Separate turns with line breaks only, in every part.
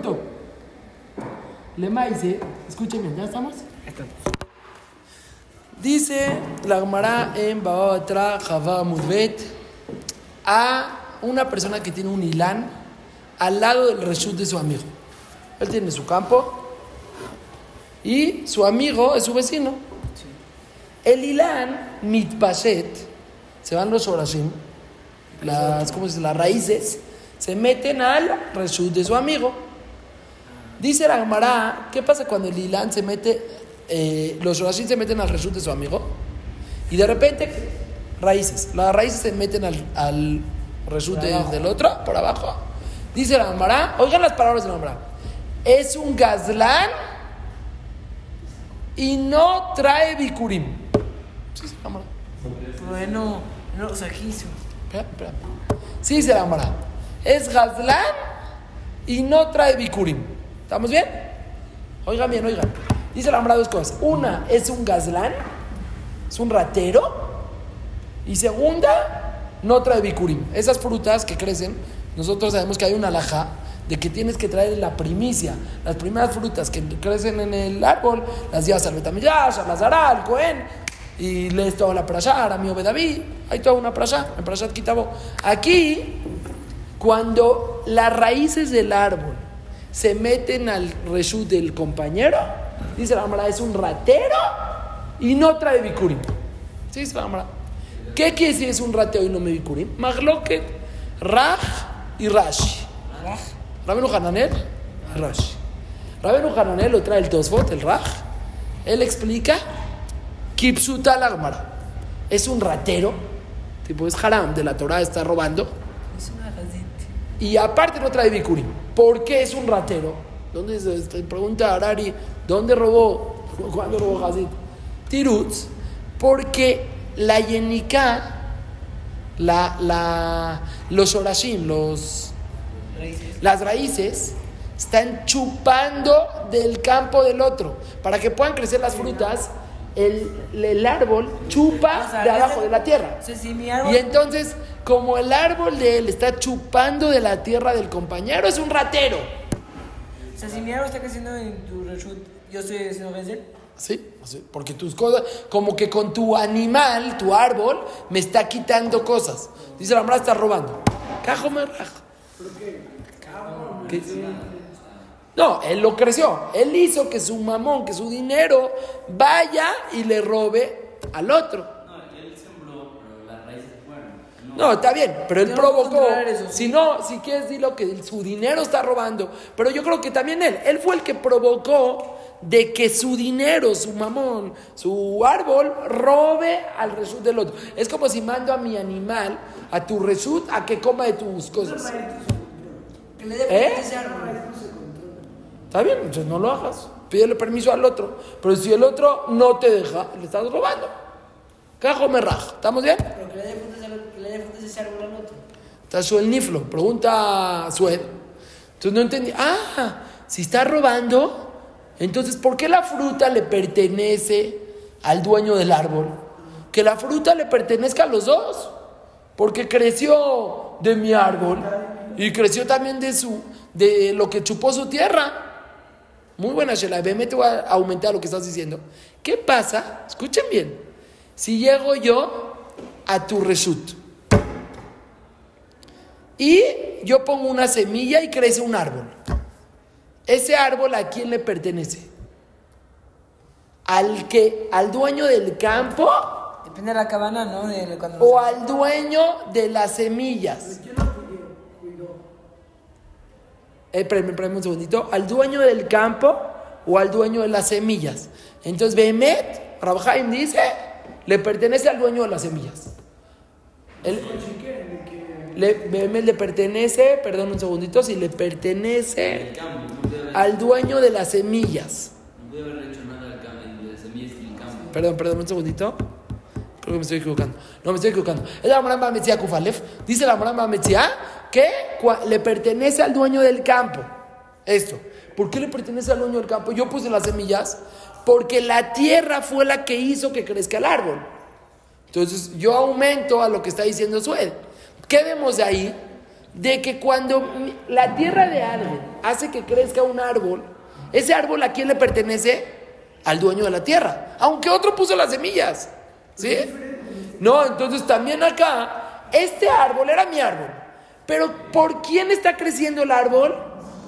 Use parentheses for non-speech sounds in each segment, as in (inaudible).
pregunto. Le dice, escúchenme, ¿ya estamos? Dice la Gemara en Babatra Javá Mudbet a una persona que tiene un ilán al lado del reshut de su amigo. Él tiene su campo y su amigo es su vecino. El ilán mitpashet, se van los orashim, las, ¿cómo se dice? las raíces, se meten al reshut de su amigo. Dice la Gemara, ¿qué pasa cuando el ilán se mete, eh, los orashim se meten al reshut de su amigo? Y de repente, raíces, las raíces se meten al, al reshut de- del otro, por abajo. Dice la Gemara, oigan las palabras de la Gemara, es un gazlán y no trae bikurim. Sí, sí, la Gemara.
Bueno, no, o sea, ¿qué hizo?
Espera, espera. Sí, dice la Gemara. Es Gazlán y no trae Bikurim. ¿Estamos bien? Oigan bien, oigan. Dice la Gemara dos cosas. Una, es un Gazlán, es un ratero. Y segunda, no trae Bikurim. Esas frutas que crecen, nosotros sabemos que hay una alhaja de que tienes que traer la primicia. Las primeras frutas que crecen en el árbol, las llevas al Betamillash, al Azará, al Cohen, y lees toda la prashá, a mi David. Hay toda una prashá, en Prashat Kitabo. Aquí, cuando las raíces del árbol se meten al reshut del compañero, dice la Gemara, es un ratero y no trae bikurim. Sí, dice la. ¿Qué quiere decir es un rateo y no me bikurim? Magloket, Raj y Rashi. Rabenu Hananel, Rashi. Rabenu Hananel lo trae el Tosfot, el Raj. Él explica, Kipsuta la Gemara. Es un ratero, tipo es haram de la Torah, está robando.
Es una.
Y aparte no trae bikurim. ¿Por qué es un ratero? ¿Dónde se se pregunta Arari? ¿Dónde robó? ¿Cuándo robó Hazid? Tirutz. Porque la yenika, la, la, los orashim, los,
Raíces.
las raíces, están chupando del campo del otro. Para que puedan crecer las frutas, el, el árbol chupa
O sea,
de abajo de la tierra.
Mi árbol.
Y entonces, como el árbol de él está chupando de la tierra del compañero, es un ratero.
O sea, si mi árbol está creciendo en tu reshut, yo estoy haciendo gazette.
¿Sí? sí, Porque tus cosas, como que con tu animal, tu árbol, me está quitando cosas. Dice la mamá, está robando. Cajo me rajo. ¿Qué? No, él lo creció. Él hizo que su mamón, que su dinero vaya y le robe al otro.
No, él sembró, pero las raíces fueron.
No, está bien, pero él provocó.
eso.
Si no, si quieres, dilo que su dinero está robando. Pero yo creo que también él, él fue el que provocó de que su dinero, su mamón, su árbol, robe al resut del otro. Es como si mando a mi animal, a tu resut, a que coma de tus cosas.
Que le dé
¿Eh?
frutos a ese árbol.
Está bien, entonces no lo hagas. Pídele permiso al otro. Pero si el otro no te deja, le estás robando. Cajo me raja. ¿Estamos bien?
Pero que le dé a ese árbol al otro.
Está Suel Niflo. Pregunta Suel. Entonces no entendí. Ah, si está robando, entonces ¿por qué la fruta le pertenece al dueño del árbol? Que la fruta le pertenezca a los dos. Porque creció de mi árbol y creció también de su de lo que chupó su tierra. Muy buena, Shela. Veme, te voy a aumentar lo que estás diciendo. ¿Qué pasa? Escuchen bien. Si llego yo a tu reshut y yo pongo una semilla y crece un árbol. Ese árbol a quién le pertenece? Al que, al dueño del campo
Depende de la cabana, ¿no? De cuando
o al dueño de las semillas. Eh, espérame, espérame un segundito. ¿Al dueño del campo o al dueño de las semillas? Entonces, Behemet, Rabhaim dice, le pertenece al dueño de las semillas. El, le, Behemet le pertenece, perdón un segundito, si le pertenece al dueño de las semillas.
no puede haber hecho nada al campo, de las semillas y el campo.
Perdón, perdón, un segundito. Creo que me estoy equivocando. No, me estoy equivocando. Es la Moramba Metzia Kufalef. Dice la Moramba Metzia cua- le pertenece al dueño del campo. Esto. ¿Por qué le pertenece al dueño del campo? Yo puse las semillas porque la tierra fue la que hizo que crezca el árbol. Entonces yo aumento a lo que está diciendo Sued. ¿Qué vemos de ahí? de que cuando la tierra de alguien hace que crezca un árbol, ese árbol a quién le pertenece? Al dueño de la tierra, aunque otro puso las semillas. ¿Sí? No, entonces también acá, este árbol era mi árbol. Pero ¿por quién está creciendo el árbol?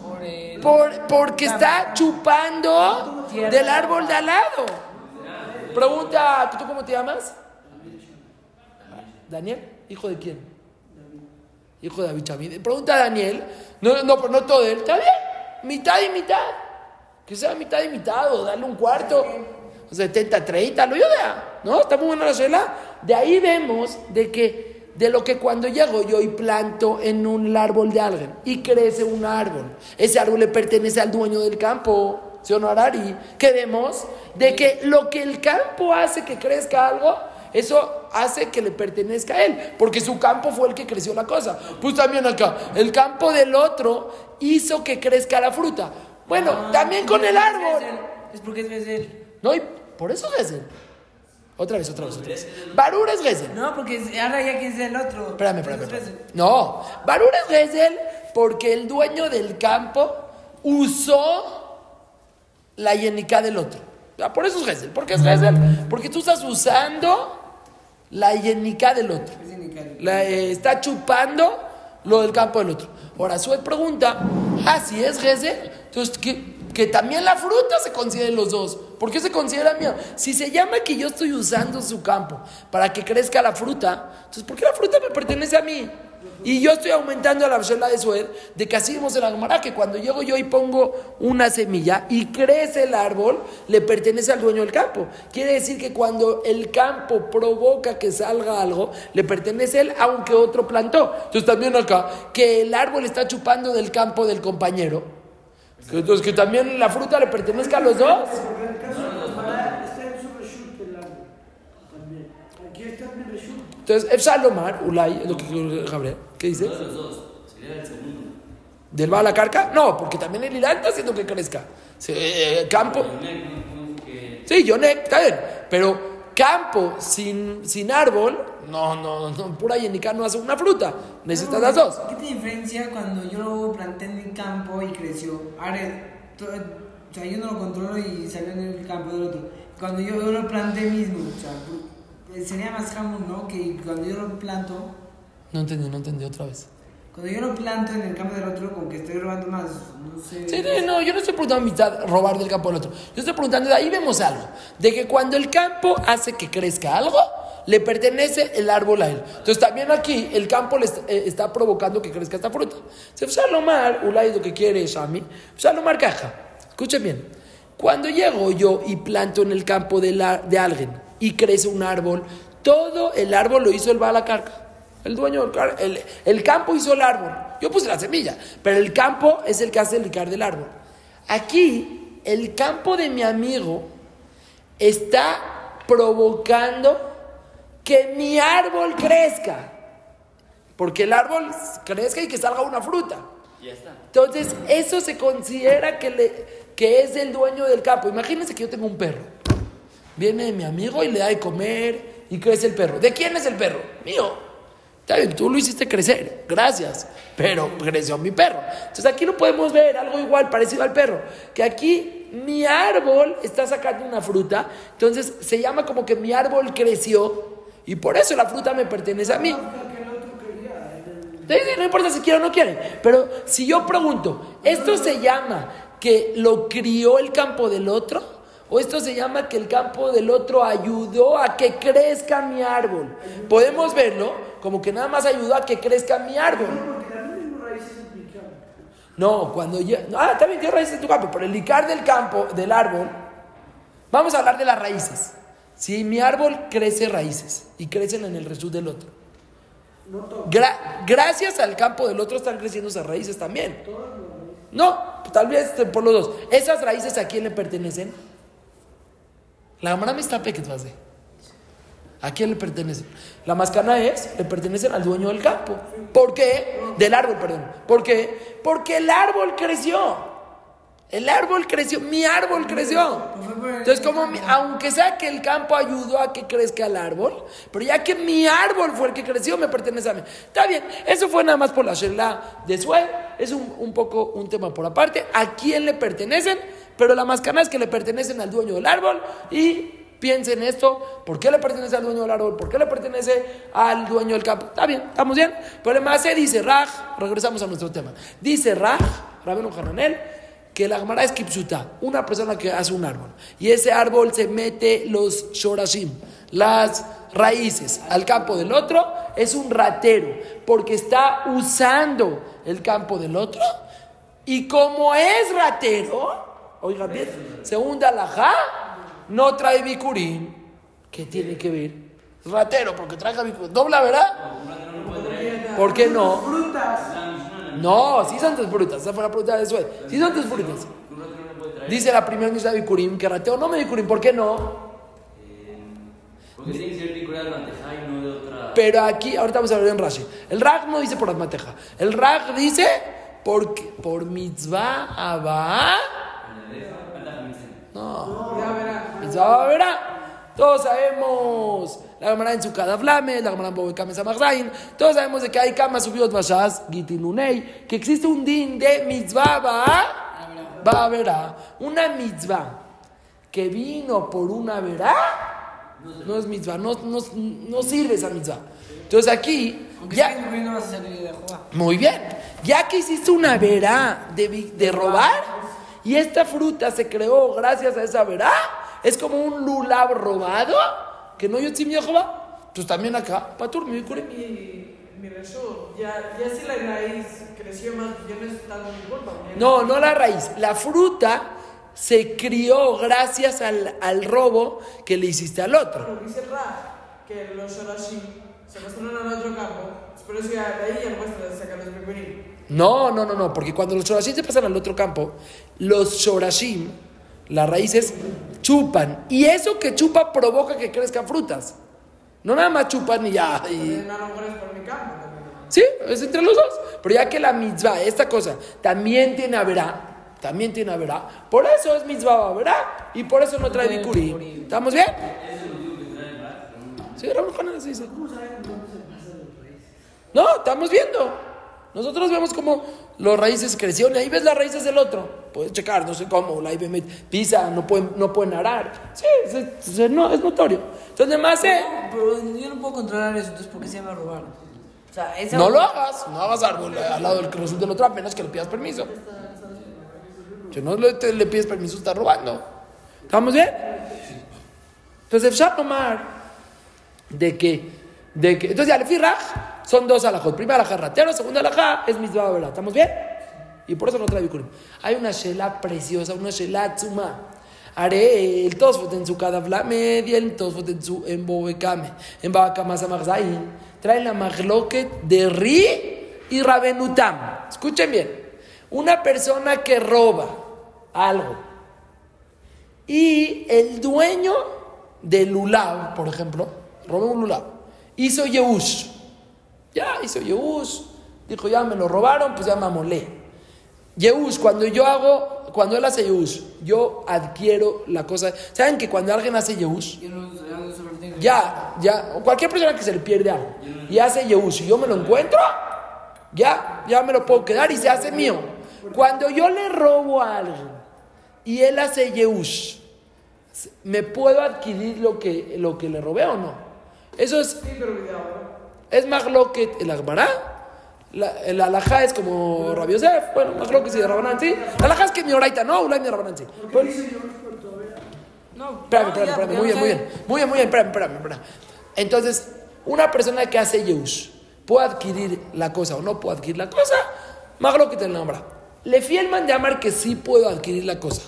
Por el-
Por, porque está chupando del árbol de al lado. Pregunta, ¿tú cómo te llamas? ¿Daniel? ¿Hijo de quién? Hijo de David Chavid. Pregunta a Daniel. No, no, no todo él. Está bien. Mitad y mitad. Que sea mitad y mitad o darle un cuarto. O 70, 30, lo yo vea. ¿No? Está muy buena la suela. De ahí vemos de que de lo que cuando llego yo y planto en un árbol de alguien y crece un árbol, ese árbol le pertenece al dueño del campo, ¿sí o no, Arari? Que vemos de que lo que el campo hace que crezca algo, eso hace que le pertenezca a él, porque su campo fue el que creció la cosa. Pues también acá, el campo del otro hizo que crezca la fruta. Bueno,
Ah,
también con el
es
árbol.
Gesell. Es porque es Gesell.
No, y por eso Gesel. Otra vez, otra vez, otra vez. Barur es Gesel.
No, porque ahora ya que es el otro.
Espérame, espérame. No, Barur es Gesel porque el dueño del campo usó la yenica del otro. Ah, Por eso es Gesel. ¿Por qué es Gesel? Porque tú estás usando la yenica del otro. La, eh, está chupando lo del campo del otro. Ahora, Sued pregunta, ah, si es Gesel, entonces que, que también la fruta se considere los dos. ¿Por qué se considera mía? Si se llama que yo estoy usando su campo para que crezca la fruta, entonces ¿por qué la fruta me pertenece a mí? Y yo estoy aumentando la shela de Sued, de que así en la Gemara, que cuando llego yo y pongo una semilla y crece el árbol, le pertenece al dueño del campo. Quiere decir que cuando el campo provoca que salga algo, le pertenece él, aunque otro plantó. Entonces también acá, que el árbol está chupando del campo del compañero. Que, entonces que también la fruta le pertenezca a los dos.
Porque en el caso de la Gemara está en su reshut el árbol. También. Aquí está en mi reshut.
Entonces, Efsalomar, Ulay, es lo que quiero Gabriel, ¿qué dice?
Uno de los dos. Sería el segundo.
¿Del Bala Carca? No, porque también el Irán está haciendo que crezca. Sí, eh, campo.
Es que-
Sí, Yonek, está bien. Pero campo sin, sin árbol, no, no, no, pura yenica no hace una fruta. Necesitas las dos.
¿Qué te diferencia cuando yo lo planté en mi campo y creció? Ahora, o sea, yo no lo controlo y salió en el campo del otro. Cuando yo, yo lo planté mismo, o sea, sería más jamón, ¿no? Que cuando yo lo planto,
No entendí, no entendí otra vez.
Cuando yo lo planto en el campo del otro, como que estoy robando más, no sé.
Sí, no, yo no estoy preguntando mitad robar del campo del otro. Yo estoy preguntando, de ahí vemos algo. De que cuando el campo hace que crezca algo, le pertenece el árbol a él. Entonces también aquí el campo le eh, está provocando que crezca esta fruta. Se Salomar, Ulay lo que quiere mí. Salomar caja. Escuchen bien. Cuando llego yo y planto en el campo de, la- de alguien y crece un árbol, todo el árbol lo hizo el Balacarca. El dueño del el, el campo hizo el árbol. Yo puse la semilla, pero el campo es el que hace el del árbol. Aquí, el campo de mi amigo está provocando que mi árbol crezca. Porque el árbol crezca y que salga una fruta.
Ya está.
Entonces, eso se considera que, le, que es el dueño del campo. Imagínense que yo tengo un perro. Viene mi amigo y le da de comer y crece el perro. ¿De quién es el perro? Mío. Está bien, tú lo hiciste crecer, gracias. Pero creció mi perro. Entonces aquí lo podemos ver, algo igual, parecido al perro. Que aquí mi árbol está sacando una fruta. Entonces se llama como que mi árbol creció. Y por eso la fruta me pertenece a mí. No importa si quiere o no quiere. Pero si yo pregunto, ¿esto se llama que lo crió el campo del otro? ¿O esto se llama que el campo del otro ayudó a que crezca mi árbol? Podemos verlo como que nada más ayudó a que crezca mi árbol. No, cuando ya... Ah, también tiene raíces en tu campo, pero el licar del campo, del árbol... Vamos a hablar de las raíces. Si mi árbol crece raíces y crecen en el resto del otro. Gra- gracias al campo del otro están creciendo esas raíces también. No, tal vez por los dos. ¿Esas raíces a quién le pertenecen? La Gamara me está que hace. ¿A quién le pertenecen? La mascana es, le pertenecen al dueño del campo. ¿Por qué? Del árbol, perdón. ¿Por qué? Porque el árbol creció. El árbol creció, mi árbol creció. Entonces, como aunque sea que el campo ayudó a que crezca el árbol, pero ya que mi árbol fue el que creció, me pertenece a mí. Está bien, eso fue nada más por la Shelah de Sue, es un, poco un tema por aparte. ¿A quién le pertenecen? Pero la mascana es que le pertenecen al dueño del árbol y piensen esto, ¿por qué le pertenece al dueño del árbol? ¿Por qué le pertenece al dueño del campo? Está bien, estamos bien. Pero además se dice Raj, regresamos a nuestro tema. Dice Raj, Rabino Hananel, que la Gemara es Kipsuta, una persona que hace un árbol. Y ese árbol se mete los shorashim, las raíces, al campo del otro, es un ratero, porque está usando el campo del otro. Y como es ratero, oiga bien, según Dalajá, no trae bikurim. ¿Qué tiene que ver? Es ratero, porque trae bikurim. Dobla, ¿verdad? ¿Por qué no?
Frutas.
No, sí son tus frutas. Esa fue la pregunta de Suez. Sí son tus frutas. Dice la primera Mishnah de Bikurim que rateo no me Bikurim. ¿Por qué no?
Porque tiene que ser de manteja y no de otra.
Pero aquí, ahorita vamos a ver en Rashi. El Rag no dice por Atmateja. El Rag dice porque, por mitzvah abba. No. Mitzvah verá. Todos sabemos la Gemara en su Kadaflame, la Gemara en Bobekame Samachzain. Todos sabemos de que hay Kama Subiot Vashas, Gitinunei, que existe un din de mitzvah va, va verá. Una mitzvah que vino por una verá, no es mitzvah, no, no, no sirve esa mitzvah. Entonces aquí, ya, muy bien. Ya que hiciste una verá de, de robar y esta fruta se creó gracias a esa verá, es como un lulab robado que no yotzim Jehová. Entonces también acá, patur, mi bikurim.
Mi, ya, ya si la raíz creció más, ya no es tan mi culpa.
No, no la raíz. La fruta se crió gracias al, al robo que le hiciste al otro.
Lo que dice Ra, que los Shorashim se pasaron al otro campo, pero de ahí ya no puedes sacar los.
No, no, no, no, porque cuando los shorashim se pasan al otro campo, los shorashim, las raíces, chupan. Y eso que chupa provoca que crezcan frutas. No nada más chupan y ya. y-. Sí, es entre los dos. Pero ya que la mitzvah, esta cosa, también tiene averá, también tiene averá, por eso es mitzvah averá y por eso no trae bikurí. ¿Estamos bien? Sí, así dice. No, estamos viendo. Nosotros vemos cómo los raíces crecieron y ahí ves las raíces del otro. Puedes checar, no sé cómo, la IBM pisa, no pueden, no pueden arar. Sí, no, es notorio. Entonces, además, eh,
Pero yo no puedo controlar eso, entonces ¿por qué se llama robar? O sea, esa
No lo hagas, no hagas árbol al lado del que resulte el otro, a menos que le pidas permiso. Si no le, te- le pides permiso, está robando. ¿Estamos bien? Entonces, Efshar Omar, de que, de que, entonces ya le fui Raj, son dos alajot. Primera alajá ratero, segunda alajá es mitzvah ¿verdad? ¿Estamos bien? Y por eso no trae bikurim. Hay una shela preciosa, una shela tzuma. Haré el tosfot en su kadavlame y el tosfot en su en bobekame. En babakama samachzain. Trae la magloket de Ri y Rabenutam. Escuchen bien. Una persona que roba algo y el dueño del lulav, por ejemplo, robó un lulav, hizo Yehush. Ya hizo Yehush. Dijo, ya me lo robaron, pues ya me amolé. Yehush, cuando yo hago, cuando él hace Yehush, yo adquiero la cosa. ¿Saben que cuando alguien hace
tengo.
ya, ya, o cualquier persona que se le pierde algo y hace Yehush y yo me lo encuentro, ya, ya me lo puedo quedar y se hace mío. Cuando yo le robo a alguien y él hace Yehush, ¿me puedo adquirir lo que, lo que le robé o no? Eso es. Es que el Agmará. La, el alajá es como Rabbi Yosef, bueno, que sí de Rabanán, sí. La alajá es que mi oraita no, Ulay mi Rabanán, sí. Bueno,
No,
Espérame,
no,
espérame, espérame,
ya
muy bien, muy bien, muy bien, muy bien, espérame, espérame, espérame. Entonces, una persona que hace Yehush, ¿puede adquirir la cosa o no puede adquirir la cosa? Más lo que te nombra. Le fielman de amar que sí puedo adquirir la cosa.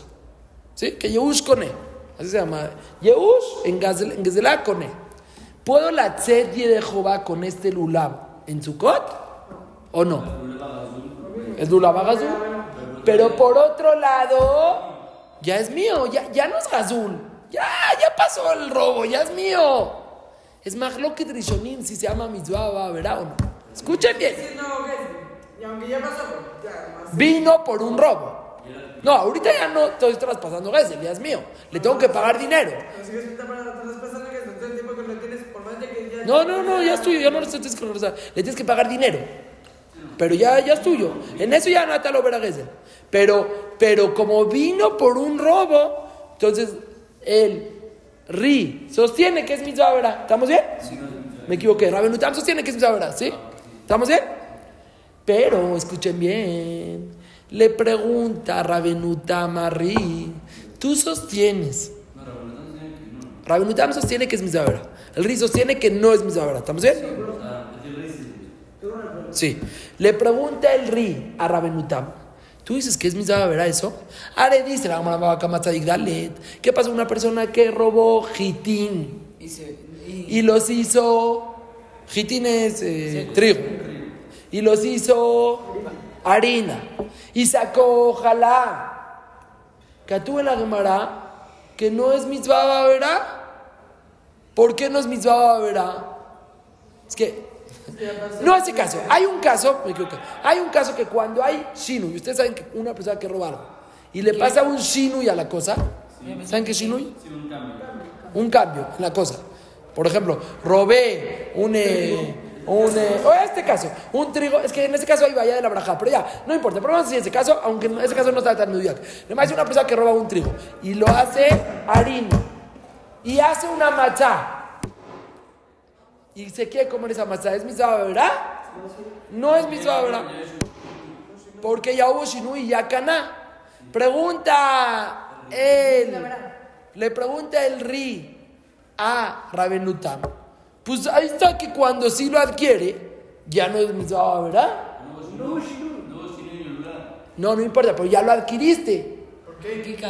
¿Sí? Que Yehush cone. Así se llama. Yehush en Gazel- en Gezelá cone. ¿Puedo la tzedie de Jehová con este lulab en Sukkot? ¿O no? Es lulab agazul. Pero por otro lado, ya es mío, ya, ya no es Gazul. Ya, ya pasó el robo, ya es mío. Es Mahloket Rishonim si se llama Mitzvah, va, verá o no. Escuchen bien.
Más.
Vino por un robo. No, ahorita ya no estoy traspasando Gesel, ya es mío. Le tengo que pagar dinero.
Pero sigues traspasando que todo el tiempo que lo tienes, por más de que ya.
No, no, no, ya es tuyo, ya no le tienes que regresar. Le tienes que pagar dinero. Pero ya, ya es tuyo. En eso ya no te lo verá. Pero, pero como vino por un robo, entonces el Ri sostiene que es mitzvah verá. ¿Estamos bien? Me equivoqué. Rabenutam sostiene que es mitzvah verá. ¿Sí? ¿Estamos bien? Pero, escuchen bien, le pregunta Rabenutam a Ri, tú sostienes. Rabenutam sostiene que es mitzvah verá. El Ri sostiene que no es mitzvah verá. ¿Estamos bien? Sí. Le pregunta el Ri a Rabenutam. ¿Tú dices que es mitzvah verá eso? Are dice la. ¿Qué pasa con una persona que robó jitín
Y
los hizo jitín es eh, trigo y los hizo harina y sacó ojalá que tú en la Gemara que no es mitzvah verá ¿por qué no es mitzvah verá? es que no ese caso. Hay un caso, me equivoqué. Hay un caso que cuando hay shinui, ustedes saben que una persona que roba algo y le pasa un shinui a la cosa, ¿saben qué es shinui? Un cambio en la cosa. Por ejemplo, robé un. eh, un eh, o este caso, un trigo, es que en este caso hay vaya de la braja, pero ya, no importa, pero vamos a decir ese caso, aunque en ese caso no está tan mediac. Además, es una persona que roba un trigo y lo hace harina y hace una matzá y se quiere comer esa matzá, ¿es mitzvah verdad? No es mitzvah verdad. Porque ya hubo shinui y ya caná. Pregunta él, le pregunta el ri a Rabenutam. Pues ahí está que cuando sí lo adquiere, ya no es mitzvah verdad. No, no importa, pero ya lo adquiriste.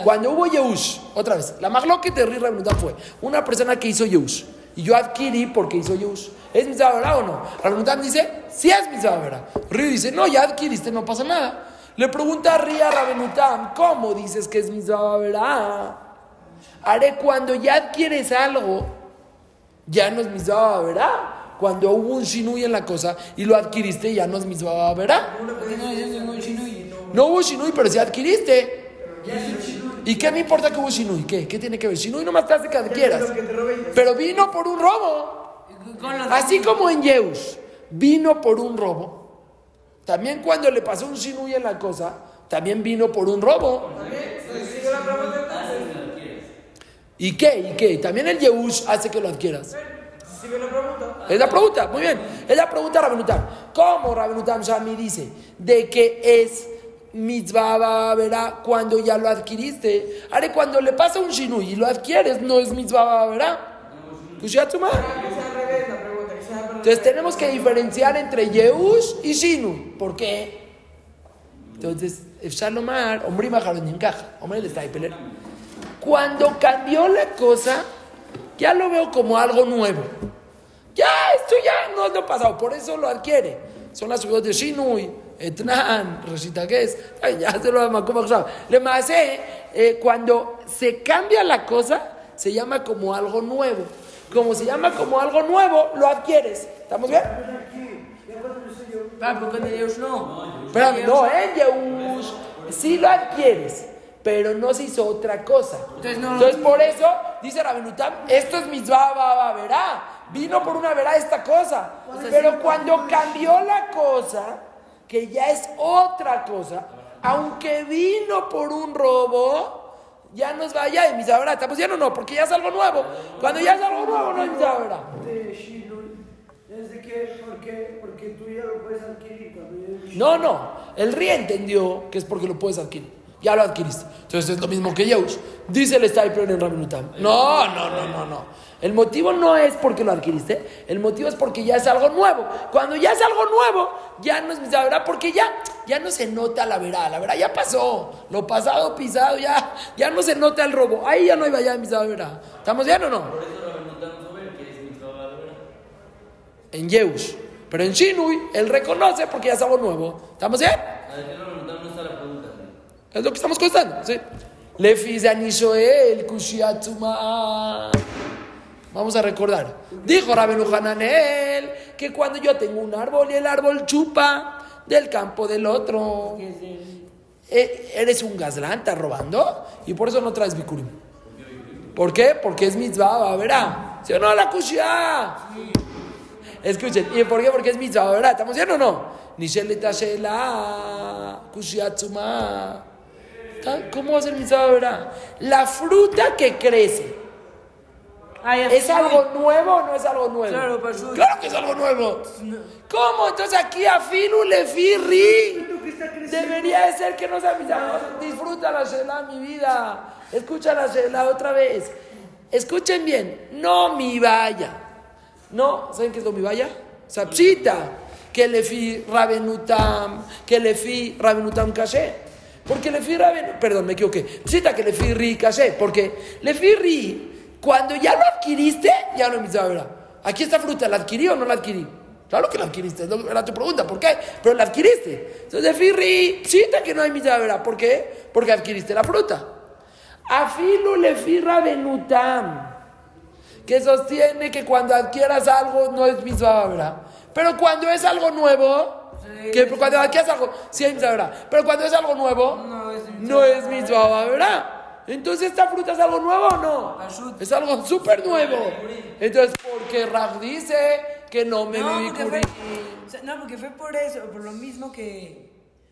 Cuando hubo Yehush, otra vez, la magloque de Ri Rabenutam fue una persona que hizo Yehush. Y yo adquirí porque hizo Yehush. ¿Es mitzvah verdad o no? Rabenutam dice, sí es mitzvah verdad. Ri dice, no, ya adquiriste, no pasa nada. Le pregunta a Ri a Rabenutam, ¿cómo dices que es mitzvah verdad? Haré cuando ya adquieres algo, ya no es mitzvah verdad. Cuando hubo un shinui en la cosa y lo adquiriste, ya no es mitzvah verdad.
¿Por qué no y
No hubo shinui, pero sí adquiriste. ¿Y qué me importa que hubo shinui? ¿Qué? ¿Qué tiene que ver? Shinui nomás te hace que adquieras. Pero vino por un robo. Así como en Yeus vino por un robo, también cuando le pasó un shinui en la cosa, también vino por un robo. ¿Y qué? ¿Y qué? También el Yehush hace que lo adquieras.
Sigue la pregunta.
Es la pregunta, muy bien. Es la pregunta Rabenutam. ¿Cómo Rabenutam Shami dice de que es mitzvah verá cuando ya lo adquiriste? Haré cuando le pasa un shinui y lo adquieres, no es mitzvah verá. Pues
sea para
Entonces tenemos que diferenciar entre Yehush y Shinui. ¿Por qué? Entonces, Shalomar, hombre y encaja. Hombre, le está ahí peleando. Cuando cambió la cosa, ya lo veo como algo nuevo. Ya, esto ya no es lo pasado, por eso lo adquiere. Son las subidas de Shinui, Etnan, Reshita Ges, ay, ya se lo llama como Le más, eh, cuando se cambia la cosa, se llama como algo nuevo. Como se llama como algo nuevo, lo adquieres. ¿Estamos bien?
Pero con no.
No, en Yehush sí lo adquieres, pero no se hizo otra cosa.
Entonces no-
Entonces por eso dice Rabenutam, esto es mitzvah va verá. Vino por una verá esta cosa. Pero cuando cambió la cosa, que ya es otra cosa, aunque vino por un robo, ya nos va ya de mitzvah verá. ¿Estamos bien o no? Porque ya es algo nuevo. Cuando ya es algo nuevo, no es
Shinui, desde que, porque, porque tú ya lo puedes adquirir cuando ya es
No, no. El RI entendió que es porque lo puedes adquirir. Ya lo adquiriste. Entonces es lo mismo que Yehush. Dice el Stipler en Rabinutam. No, no, no, no, no. El motivo no es porque lo adquiriste. El motivo es porque ya es algo nuevo. Cuando ya es algo nuevo, ya no es la verdad, porque ya, ya no se nota la verdad. La verdad ya pasó. Lo pasado, pisado, ya, ya no se nota el robo. Ahí ya no hay vaya de verdad. ¿Estamos bien o no?
Por eso mi.
En Yehush. Pero en Shinui, él reconoce porque ya es algo nuevo. ¿Estamos bien? Es lo que estamos contando, ¿sí? Vamos a recordar. Dijo Rabenu Hananel que cuando yo tengo un árbol y el árbol chupa del campo del otro, eh, eres un gazlán, estás robando, y por eso no traes bikurim. ¿Por qué? Porque es mitzvah, verá. ¿Sí o no? La kushia. Escuchen, ¿y por qué? Porque es mitzvah, ¿verdad? ¿Estamos bien o no? Nisheleta shela, kushia. ¿Está? ¿Cómo va a ser mitzvah, verdad? La fruta que crece,
Ah, ya
¿es
fue.
algo nuevo o no es algo nuevo?
Claro, Pashut.
Claro que es algo nuevo. ¿Cómo? Entonces aquí a Filu le firri. Debería de ser que no sea mitzvah. Disfruta la shela, mi vida. Escucha la shela otra vez. Escuchen bien. No mi vaya. No, ¿saben qué es lo mi vaya? Sapchita. Que le fi rabenutam. Que le fi rabenutam caché. Porque le raben... Perdón, me equivoqué. Psita que le fi ri caché. Porque le fi ri... Cuando ya lo adquiriste, ya no mitzvah, ¿verdad? Aquí esta fruta, ¿la adquirí o no la adquirí? Claro que la adquiriste, era tu pregunta, ¿por qué? Pero la adquiriste. Entonces, firri, cita que no hay ¿verdad? ¿Por qué? Porque adquiriste la fruta. Afilu le benutam, que sostiene que cuando adquieras algo no es mitzvah, ¿verdad? Pero cuando es algo nuevo, que cuando adquieras algo, sí hay mitzvah, ¿verdad? Pero cuando es algo nuevo,
No es mitzvah.
no es mitzvah, ¿verdad? Entonces, ¿esta fruta es algo nuevo o no? Es algo súper nuevo. Entonces, porque Raj dice que no me
No,
viví
porque fue, no, porque fue por eso, por lo mismo que...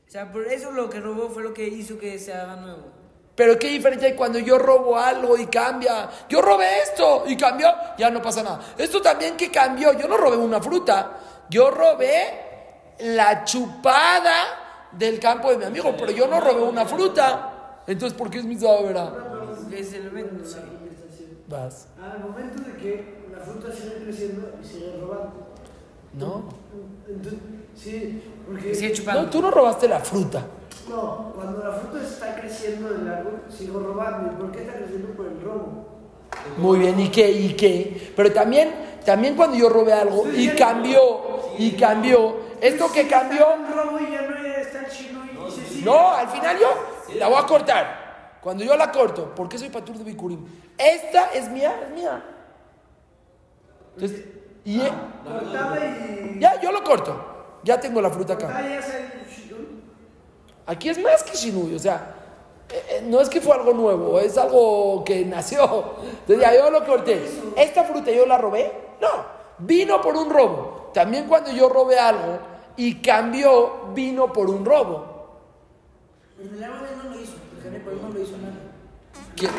O sea, por eso lo que robó fue lo que hizo que se haga nuevo.
Pero qué diferencia hay cuando yo robo algo y cambia. Yo robé esto y cambió, ya no pasa nada. Esto también que cambió, yo no robé una fruta, yo robé la chupada del campo de mi amigo, pero yo no robé una fruta. Entonces, ¿por qué es mi verdad? Vas.
Al momento de que la fruta sigue creciendo y sigue robando.
No.
Entonces, sí, porque.
Sigue chupando.
No, tú no robaste la fruta.
No, cuando la fruta está creciendo del árbol, sigo robando. ¿Y por qué está creciendo? Por el robo.
Muy bien, ¿y qué? ¿Y qué? Pero también, también cuando yo robé algo y cambió, y cambió, esto que cambió,
no
al final yo la voy a cortar. Cuando yo la corto, ¿por qué soy patur de Bikurim? Esta es mía, es mía. Entonces, y eh,
Cortaba y.
ya, yo lo corto. Ya tengo la fruta acá. Aquí es más que Shinui, o sea, eh, eh, no es que fue algo nuevo, es algo que nació. Entonces ya yo lo corté. ¿Esta fruta yo la robé? No, vino por un robo. También cuando yo robé algo y cambió, vino por un robo.
En el árbol no lo hizo, porque por no lo hizo nada.
¿Quién,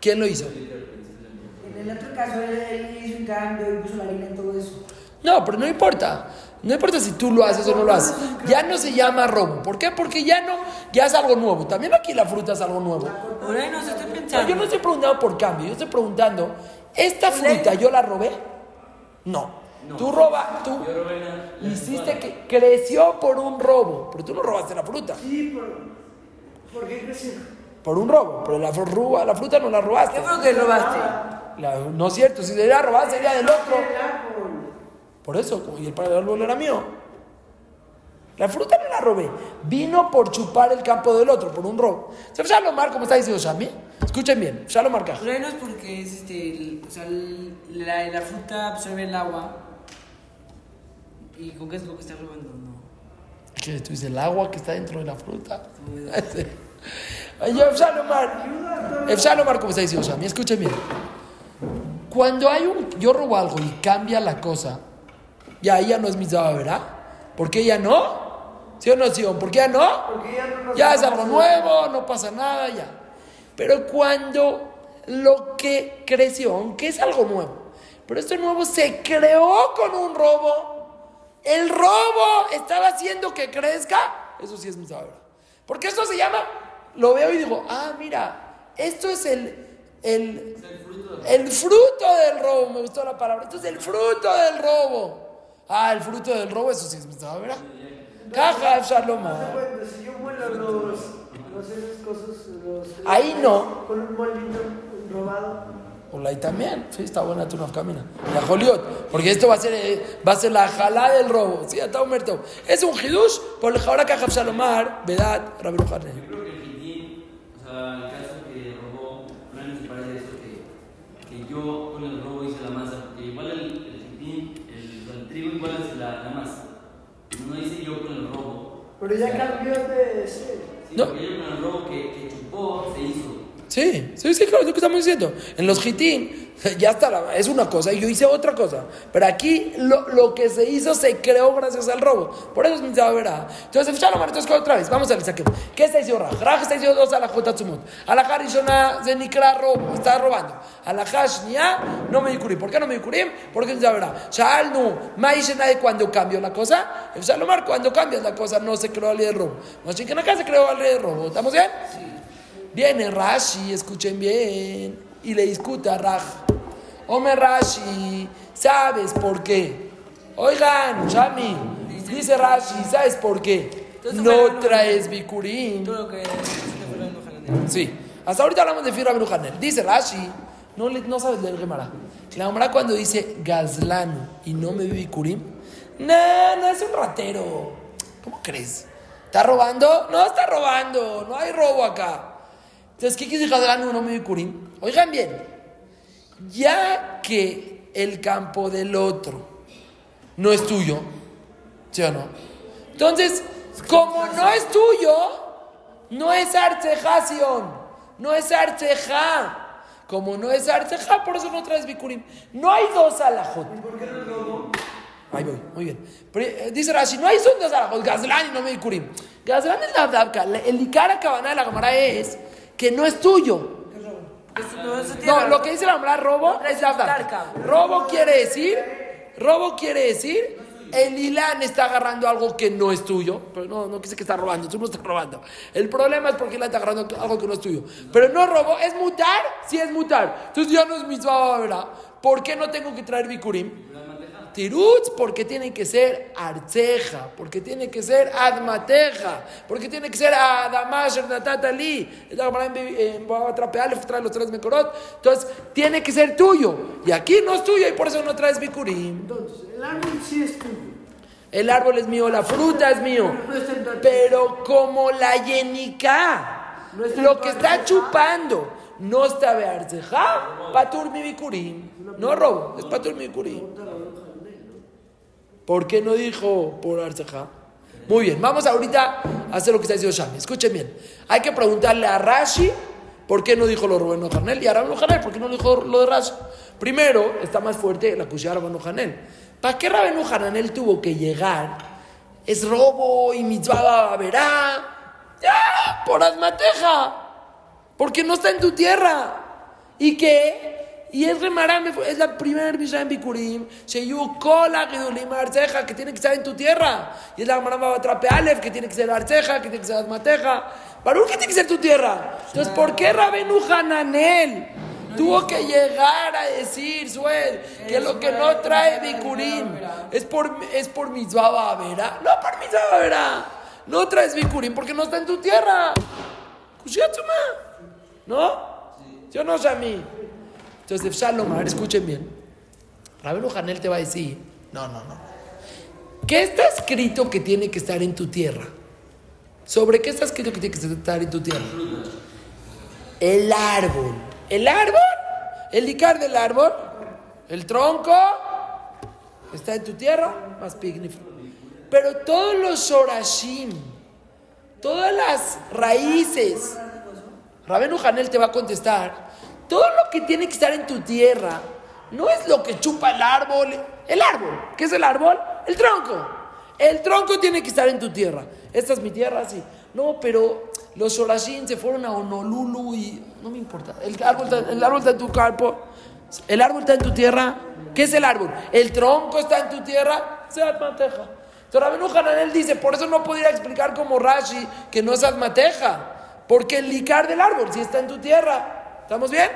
quién lo hizo?
En el otro caso, él, hizo un cambio y puso la harina en todo eso.
No, pero no importa. No importa si tú lo haces o no lo haces. Ya no se llama robo. ¿Por qué? Porque ya no, ya es algo nuevo. También aquí la fruta es algo nuevo.
Por ahí no se estoy
No,
pensando.
yo no estoy preguntando por cambio, yo estoy preguntando, ¿esta fruta yo la robé? No. Tú roba, tú
Yo robé la- la
hiciste que creció por un robo, pero tú no robaste la fruta,
Sí, por. ¿Por qué creció?
por un robo, pero la, fru- la fruta no la robaste.
¿Qué fue lo que robaste?
La- no es cierto, si debería robar sería del otro. Por eso, y el padre del árbol era mío. La fruta no la robé, vino por chupar el campo del otro, por un robo. ¿Sabes Shalomar, como está diciendo Shami? Escuchen bien, Shalomar Kaj.
Por ahí no es porque es este, el- o sea, el- la, la fruta absorbe el agua. ¿Y con qué es lo que está robando? No.
que tú dices el agua que está dentro de la fruta. (laughs) Yo, Efshalomar, como está diciendo Shami, escuchen bien. Cuando hay un, yo robo algo y cambia la cosa, ya ella no es mi ¿verdad? ¿Por qué ella no? ¿Sí o no, Sion? ¿Por qué ella no?
Porque ya no
Ya es algo nuevo, no pasa nada, ya. Pero cuando lo que creció, aunque es algo nuevo, pero esto nuevo se creó con un robo, el robo estaba haciendo que crezca, eso sí es mi saber. Porque esto se llama, lo veo y digo, ah, mira, esto es el, el, el fruto del robo, me gustó la palabra, esto es el fruto del robo. Ah, el fruto del robo, eso sí es mi saber. Caja, Shalom.
Si yo muelo los, los esas cosas, los,
Ahí no.
Con un molino robado.
Hola, y también, sí, está buena tu camina. La Joliot, porque esto va a ser, eh, va a ser la jalá del robo. Sí, está muerto. Es un hidush por el jabra caja Shalomar, Vedad, Rabbi Yohanan.
Yo creo que el Hitín, o sea, el caso que robó, no me parece eso que, que yo con el robo hice la masa, porque igual el, el Hitín, el, el trigo igual es la, la masa. No dice yo con el robo.
Pero ya cambió de ser.
Sí,
No.
porque yo con el robo que, que chupó se hizo.
Sí, sí, sí, claro, es lo que estamos diciendo. En los hitín, ya está, la- es una cosa y yo hice otra cosa. Pero aquí lo, lo que se hizo se creó gracias al robo. Por eso es mitzvah verá. Entonces, Shalom, entonces otra vez, vamos a ver saquemos. ¿Qué está diciendo Raj? Raj está diciendo dos alajot atzumot. Alajá rishona se nikra robo, está robando. Alajá shnia no me dikurim. ¿Por qué no me dikurim? Porque mitzvah verá. Shal nu, ma de cuando cambió la cosa. Shalomar, cuando cambias la cosa no se creó al de robo. Más que acá se creó al de robo. ¿Estamos bien? Viene Rashi, escuchen bien, y le discuta a Raj. Ome Rashi, ¿sabes por qué? Oigan, Shami, dice Rashi, ¿sabes por qué? No traes bikurim.
Todo lo que se te fue la enoja en el-
Sí, hasta ahorita hablamos de Fira Benujanel. Dice Rashi, no, le- no sabes leer Gemara. La Gemara cuando dice Gazlano y no me vi bikurim, no, no es un ratero. ¿Cómo crees? ¿Está robando? No está robando, no hay robo acá. Entonces, ¿qué quiere decir Gazlano y no me vi bikurim? Oigan bien, ya que el campo del otro no es tuyo, ¿sí o no? Entonces, como no es tuyo, no es arcejación, no es arceja. Como no es arceja, por eso no traes bikurim. No hay dos alajot. Ahí voy, muy bien. Pero, eh, dice Rashi, no hay son dos alajot, Gazlan y no me bikurim. Gazlan es la dabka. El Ikara Cabana de la Gamara es que no es tuyo.
No,
lo que dice la palabra robo es la. Robo quiere decir, robo quiere decir, el Ilan está agarrando algo que no es tuyo, pero no, no quise que está robando, tú no estás robando. El problema es porque Ilan está agarrando algo que no es tuyo. Pero no robo, ¿es mutar? Sí es mutar. Entonces ya no es mitzvah, ¿verdad? ¿Por qué no tengo que traer bikurim? Tirutz, porque tiene que ser arceja, porque tiene que ser admateja, porque tiene que ser adamash natatali. Trae los tres mekorot. Entonces, tiene que ser tuyo. Y aquí no es tuyo y por eso no traes bikurim.
Entonces, el árbol sí es tuyo.
El árbol es mío, la fruta es mío.
Pero
como la yenica, lo que está chupando no está de arceja, patur mi bikurim. No robo, es patur mi bikurim. ¿Por qué no dijo por arceja? Muy bien, vamos ahorita a hacer lo que está diciendo Shami. Escuchen bien. Hay que preguntarle a Rashi por qué no dijo lo de Rubén Hanel y a Rabén Hanel por qué no dijo lo de Rashi. Primero, está más fuerte la cuchilla de Rabén Hanel. ¿Para qué Rabén Hanel tuvo que llegar? Es robo y mitzvah verá. Ya, por asmateja. Porque no está en tu tierra. ¿Y qué? Y es es la primera Mishnah en Bikurim, Sheyu Kola Gedulim Arceja, que tiene que estar en tu tierra. Y es la Gemara Batrape Aleph, que tiene que ser Arceja, que tiene que ser Asmateja. Baruch, que tiene que ser tu tierra. Entonces, ¿por qué Rabenu Hananel tuvo que llegar a decir, Suel, que lo que no trae Bikurim es por, es por Mitzvah Vera? No por Mitzvah Vera. No traes Bikurim porque no está en tu tierra. Kushiatsuma. ¿No? Yo no sé a mí. Entonces, Shalomar, escuchen bien. Rabenu Hanel te va a decir, no, no, no. ¿Qué está escrito que tiene que estar en tu tierra? ¿Sobre qué está escrito que tiene que estar en tu tierra? El árbol. ¿El árbol? ¿El licar del árbol? ¿El tronco? ¿Está en tu tierra? Más pignífico. Pero todos los shorashim, todas las raíces, Rabenu Hanel te va a contestar, todo lo que tiene que estar en tu tierra no es lo que chupa el árbol. El árbol, ¿qué es el árbol? El tronco. El tronco tiene que estar en tu tierra. Esta es mi tierra, sí. No, pero los Shorashim se fueron a Honolulu y no me importa. El árbol, está- el árbol está en tu campo. El árbol está en tu tierra. ¿Qué es el árbol? El tronco está en tu tierra. Se atmateja. Entonces Hananel dice, por eso no podría explicar como Rashi que no es atmateja. Porque el licar del árbol sí está en tu tierra. ¿Estamos bien?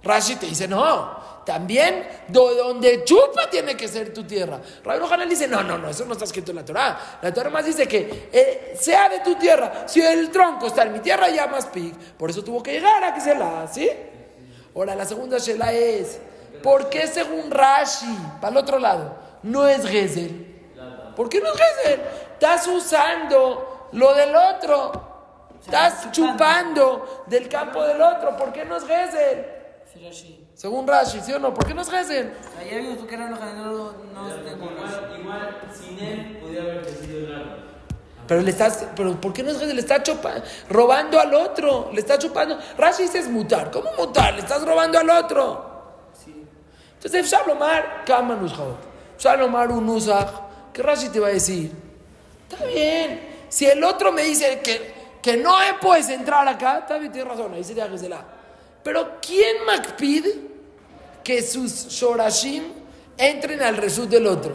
Rashi te dice, no, también do- donde chupa tiene que ser tu tierra. Rabbi Hanel dice, no, no, no, eso no está escrito en la Torah. La Torah más dice que eh, sea de tu tierra. Si el tronco está en mi tierra, llamas pig. Por eso tuvo que llegar a que se la, ¿sí? Ahora, la segunda shela es, ¿por qué según Rashi, para el otro lado, no es Gezel? ¿Por qué no es Gezel? Estás usando lo del otro. Estás chupando del campo del otro. ¿Por qué no es Gezel?
Sí, Rashi.
Según Rashi, ¿sí o no? ¿Por qué no es Gezel?
Ya vimos tengo Rashi.
Igual, sin él podía haber crecido el árbol.
Pero le estás, pero ¿por qué no es Gesel? Le está chupa- robando al otro, le está chupando. Rashi dice es mutar. ¿Cómo mutar? Le estás robando al otro. Entonces, Shalomar, Kama Nushot. Shalomar un Nusach. ¿Qué Rashi te va a decir? Está bien. Si el otro me dice que, que no puedes entrar acá, bien, tienes razón, ahí sería Gesela. Pero ¿quién MacPide que sus Shorashim entren al resud del otro?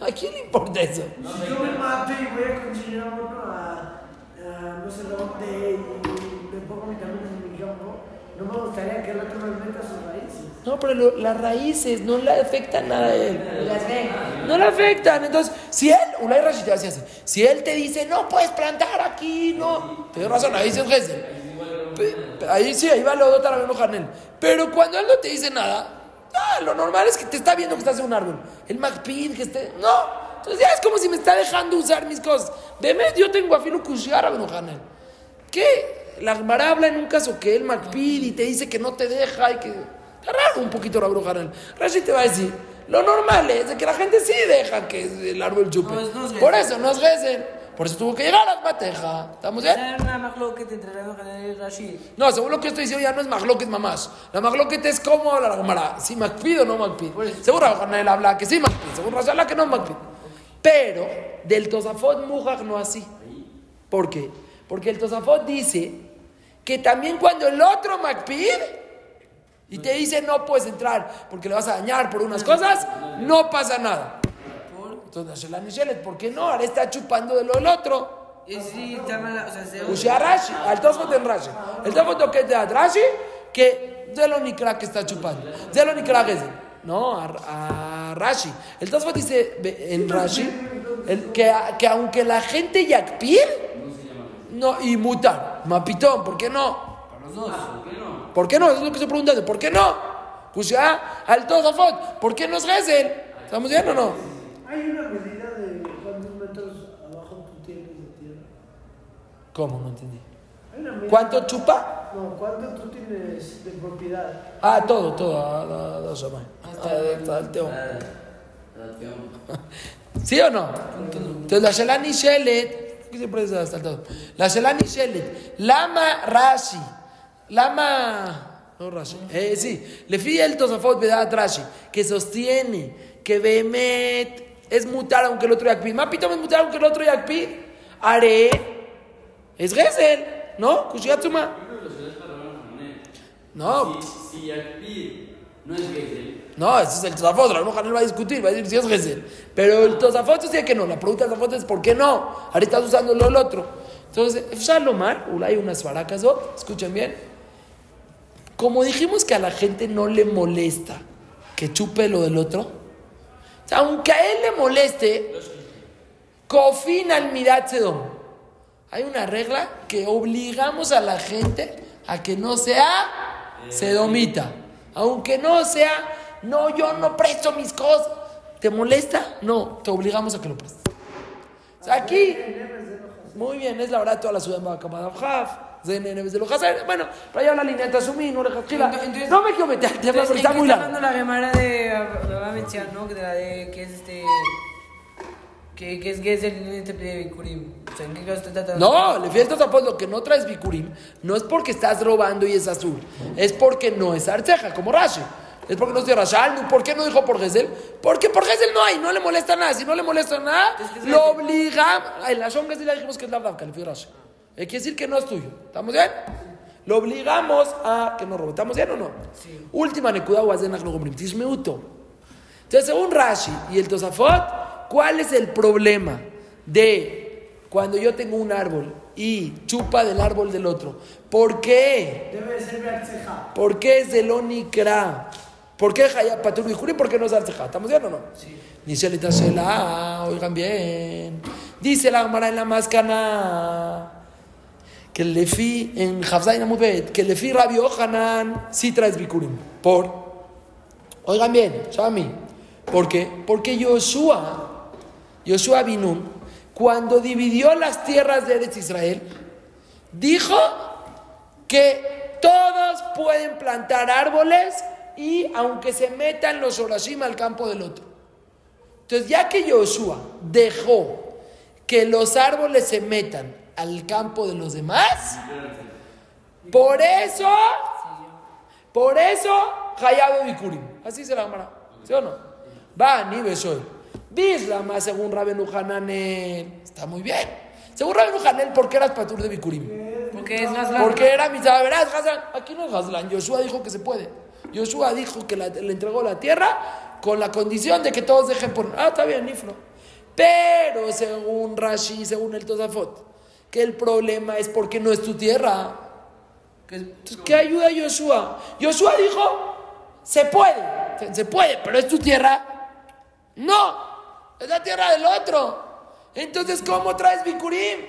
¿A quién le importa eso?
Si yo me mato y voy a conseguir a uno a, a no sé dónde y me pongo mi camino en mi campo, no me gustaría que el otro me.
No, pero las raíces no le afectan nada a él. No le afectan. Entonces, si él, Ulay Rashi te hace así. Si él te dice, no puedes plantar aquí, no. Tienes razón, ahí Gesel. Pe- pe- Ahí sí, ahí va lo de otra Janel. Pero cuando él no te dice nada, ah, lo normal es que te está viendo que estás en un árbol. El MacPid, que esté. No. Entonces ya es como si me está dejando usar mis cosas. Deme, yo tengo a Filo Kushiar a Janel. ¿Qué? La Gemara habla en un caso que él MacPid y te dice que no te deja y que. Raro un poquito la bruja Janel. Rashi te va a decir. Lo normal es de que la gente sí deja que el árbol chupe.
No, es- no es
Por eso no es Gesel. Por eso tuvo que llegar a la mateja. ¿Estamos bien? No, según lo que estoy diciendo ya no es magloquet mamás. La magloquet es cómo habla la Gemara. Si macpid o no macpid. Según Rabanel habla que sí macpid. Según habla que no macpid. Pero del Tosafot Mujach no así. ¿Por qué? Porque el Tosafot dice que también cuando el otro macpid y te dice no puedes entrar porque le vas a dañar por unas cosas, no pasa nada. Entonces, la Nishelet, ¿por qué no? Ahora está chupando de lo del otro.
Y está mala, o sea, se
Rashi, al Tosfot en Rashi. El Tosfot que te da Rashi, que de lo Nikra que está chupando. De lo Nikra Gezel. No, a, a Rashi. El Tosfot dice en Rashi el- que, que aunque la gente yakpir, no, y mutar, mapitón, ¿por qué no?
Para los dos.
¿Por qué no? Eso es lo que estoy preguntando. ¿Por qué no? Ushia al Tosfot, ¿por qué no es Gezel? ¿Estamos bien o no?
¿Hay una medida de cuántos metros abajo tú tienes de tierra?
¿Cómo? No entendí. ¿Cuánto chupa?
No, ¿cuánto tú tienes de propiedad?
Ah, todo, todo. ah, ah, Shamay. Ah, hasta el teo. (laughs) ¿Sí o no? Entonces la Shelani Shelet, ¿qué se puede decir hasta el todo? La Shelani Shelet, Lama Rashi, Lama, no Rashi, eh, sí, le fui el Tosafot Vedat Rashi, que sostiene que Behemet es mutar aunque el otro yakpid. Mapito es mutar aunque el otro yakpid. Are, es Gesel, ¿no? Kushiatsuma. No,
Si, si Yakpid no es Gesel,
No, ese es el Tosafot, la Hanel va a discutir, va a decir si es Gesel. Pero el Tosafot dice que no, la pregunta del Tosafot es ¿por qué no? Ahora estás usando lo del otro. Entonces, Shalomar, hay unas faracasot, escuchen bien. Como dijimos que a la gente no le molesta que chupe lo del otro, aunque a él le moleste, Kofin al Mirat Sedom. Hay una regla que obligamos a la gente a que no sea sedomita. Aunque no sea, no, yo no presto mis cosas. ¿Te molesta? No, te obligamos a que lo prestes. Aquí, muy bien, es la verdad toda la ciudad de. Bueno, pero allá la línea de Tasumí, no le No me quiero meter al tema
Entonces,
porque
¿en
está
qué
muy largo.
la Gemara de Baba Metzian, ¿no? De la de que es este. Que, que es Gesel en este de Bikurim. O sea, ¿en qué caso está tratando?
No, le fiel Tosafot, lo que no traes Bikurim no es porque estás robando y es azul, es porque no es arceja, como Rashi. Es porque no es de Rashal, ¿por qué no dijo por Gesel? Porque por Gesel no hay, no le molesta nada. Si no le molesta nada,
Es es
lo obligamos. En la Shon Gesel ya dijimos que es la Davka, le fui Rashi. Eh, Quiere decir que no es tuyo. ¿Estamos bien? Lo obligamos a que no robe. ¿Estamos bien o no?
Sí.
Última nekuda. Tishmeuto. Entonces, según Rashi y el Tosafot, ¿cuál es el problema de cuando yo tengo un árbol y chupa del árbol del otro? ¿Por qué?
Debe de ser.
¿Por qué es del Onikra? ¿Por qué Patur Bijurim? ¿Por qué no es Arceja? ¿Estamos bien o no? Sí. Dice Shela, oigan bien. Dice la Gemara en la Mascana que le fi en Hafzain Amudbet, que le fi Rabbi Ohanan sí traes Bikurim. ¿Por? Oigan bien, Shami. ¿Por qué? Porque Yoshua, Yoshua Binun, cuando dividió las tierras de Eretz Israel, dijo que todos pueden plantar árboles y aunque se metan los Orashim al campo del otro. Entonces, ya que Yoshua dejó que los árboles se metan al campo de los demás, por eso, por eso, Hayabe Bikurim. Así se la llamará. ¿Sí o no? Va, ni besoy. Bislama, según Rabenu Hananel. Está muy bien. Según Rabenu Hananel, ¿por qué eras patur de Bikurim?
Porque es Gazlán.
Porque era mi verás, Hazlan. Aquí no es Hazlan. Yoshua dijo que se puede. Yoshua dijo que la- le entregó la tierra con la condición de que todos dejen por. Ah, está bien, Niflo. Pero según Rashi, según el Tosafot, que el problema es porque no es tu tierra. Entonces, ¿qué ayuda a Yoshua? Yoshua dijo: se puede, se, puede, pero es tu tierra. No, es la tierra del otro. Entonces, ¿cómo traes Bikurim?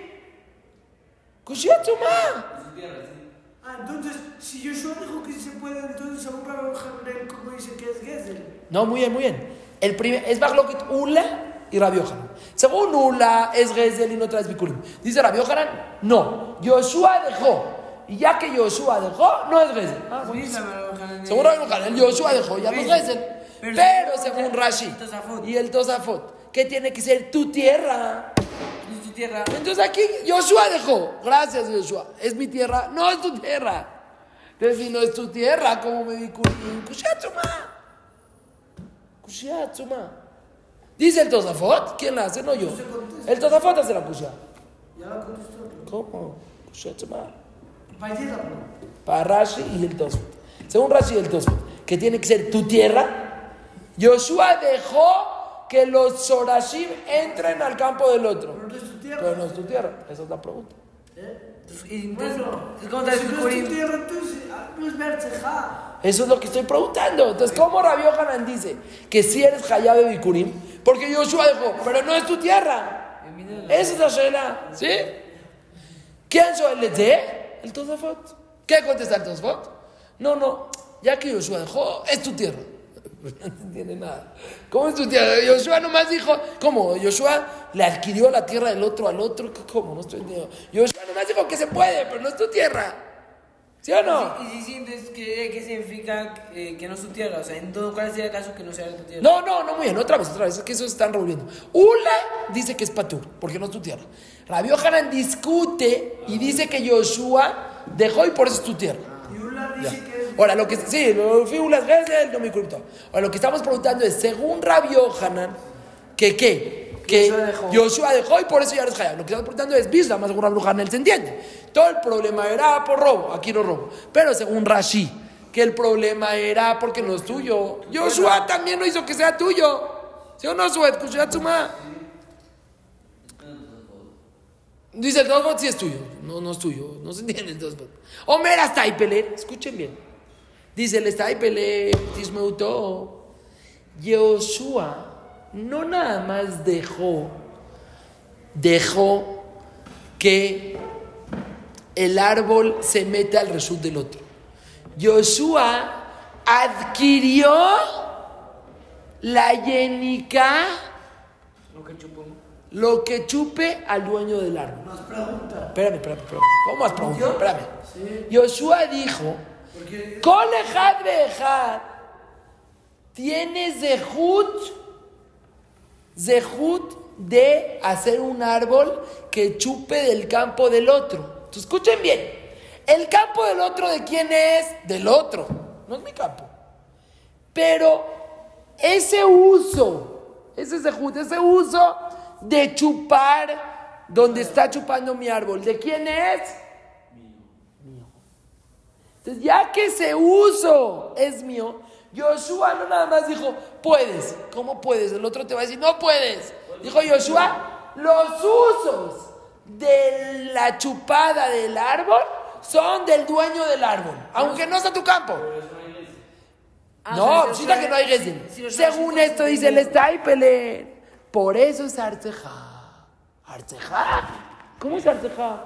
Kushiatzuma.
Ah, entonces, si Joshua dijo que se puede, entonces Rabbi Hanel, ¿cómo dice que es Gesel?
No, muy bien, muy bien. El primer, es Bagloket Ula y Rabbi Yohanan. Según Ula es Gezel y no traes Bikurim. Dice Rabbi Yohanan, no. Yoshua dejó. Y ya que Yoshua dejó, no es Gezel. Ah,
Hananel.
Según Rabbi Yohanan, Yoshua dejó, ya no es Gezel.
Pero según
Rashi y el Tosafot, que tiene que ser tu tierra.
Es tu tierra.
Entonces aquí Yoshua dejó. Gracias, Yoshua. ¿Es mi tierra? No es tu tierra. Entonces, si no es tu tierra, ¿cómo me di? Kushiatzuma. Kushiatzuma. Dice el Tosafot. ¿Quién la hace? No yo. El Tosafot hace la Kushia.
Ya la contestó.
¿Cómo? Para Rashi y el Tosfot. Según Rashi y el Tosfot, que tiene que ser tu tierra, Yoshua dejó que los Sorashim entren al campo del otro.
pero no es tu tierra.
Pero no es tu tierra. Esa es la pregunta.
Y
Eso es lo que estoy preguntando. Entonces, ¿cómo Rabbi Yohanan dice que si eres Hayabe Bikurim? Porque Yoshua dejó, pero no es tu tierra. Esa es la Shela. ¿Sí? ¿Quién soy el de? El Tosafot. ¿Qué contesta el Tosafot? No, no. Ya que Yoshua dejó, es tu tierra. (laughs) No entiende nada. ¿Cómo es tu tierra? Yoshua nomás dijo, ¿cómo? Yoshua le adquirió la tierra del otro al otro. ¿Cómo? No estoy entendiendo. Yoshua nomás dijo que se puede, pero no es tu tierra. ¿Sí o no?
Y si sientes que, ¿qué significa eh, que no es tu tierra? O sea, en todo, ¿cuál sería el caso que no sea tu tierra?
No, no, no, muy bien, otra vez, otra vez, es que eso se están revolviendo. Ula dice que es Patur, porque no es tu tierra. Rabbi Yohanan discute y dice que Yoshua dejó y por eso es tu tierra.
Y Ula
Ya.
dice que es.
Ahora, lo que sí, no me. Ahora, lo que estamos preguntando es, según Rabbi Yohanan, que qué? Que
Yoshua dejó.
Y por eso ya eres Hayab. Lo que estamos preguntando es, Bisla, más según Rabbi Yohanan, se entiende. Todo el problema era por robo, aquí no robo. Pero según Rashi, que el problema era porque no es tuyo. Yoshua también no hizo que sea tuyo. ¿Sí o no, Suet? Kushatsuma. Dice el Dosbot sí es tuyo. No, no es tuyo. No se entiende el Dosbot. Omer hasta Ipeler. Escuchen bien. Dice el Staipeler, Tismeuto. Yoshua no nada más dejó, dejó que el árbol se meta al result del otro. Yoshua adquirió la yenica,
Lo que chupó.
lo que chupe al dueño del árbol.
Nos pregunta.
Espérame, espérame, espérame. ¿Cómo has preguntado? Espérame.
Sí.
Yoshua dijo. Kol ejad ve'ejad tiene zehut, zehut de hacer un árbol que chupe del campo del otro. Entonces, escuchen bien. El campo del otro, ¿de quién es? Del otro. No es mi campo. Pero ese uso, ese zehut, ese uso de chupar donde está chupando mi árbol, ¿de quién es? Entonces, ya que ese uso es mío, Yoshua no nada más dijo, puedes. ¿Cómo puedes? El otro te va a decir, no puedes. Dijo Yoshua, los usos de la chupada del árbol son del dueño del árbol, aunque no sea tu campo.
Ah,
no,
sea,
resulta que no hay
Yoshua
Según esto dice el Staipele. Por eso es Arceja. Arceja. ¿Cómo es Arceja?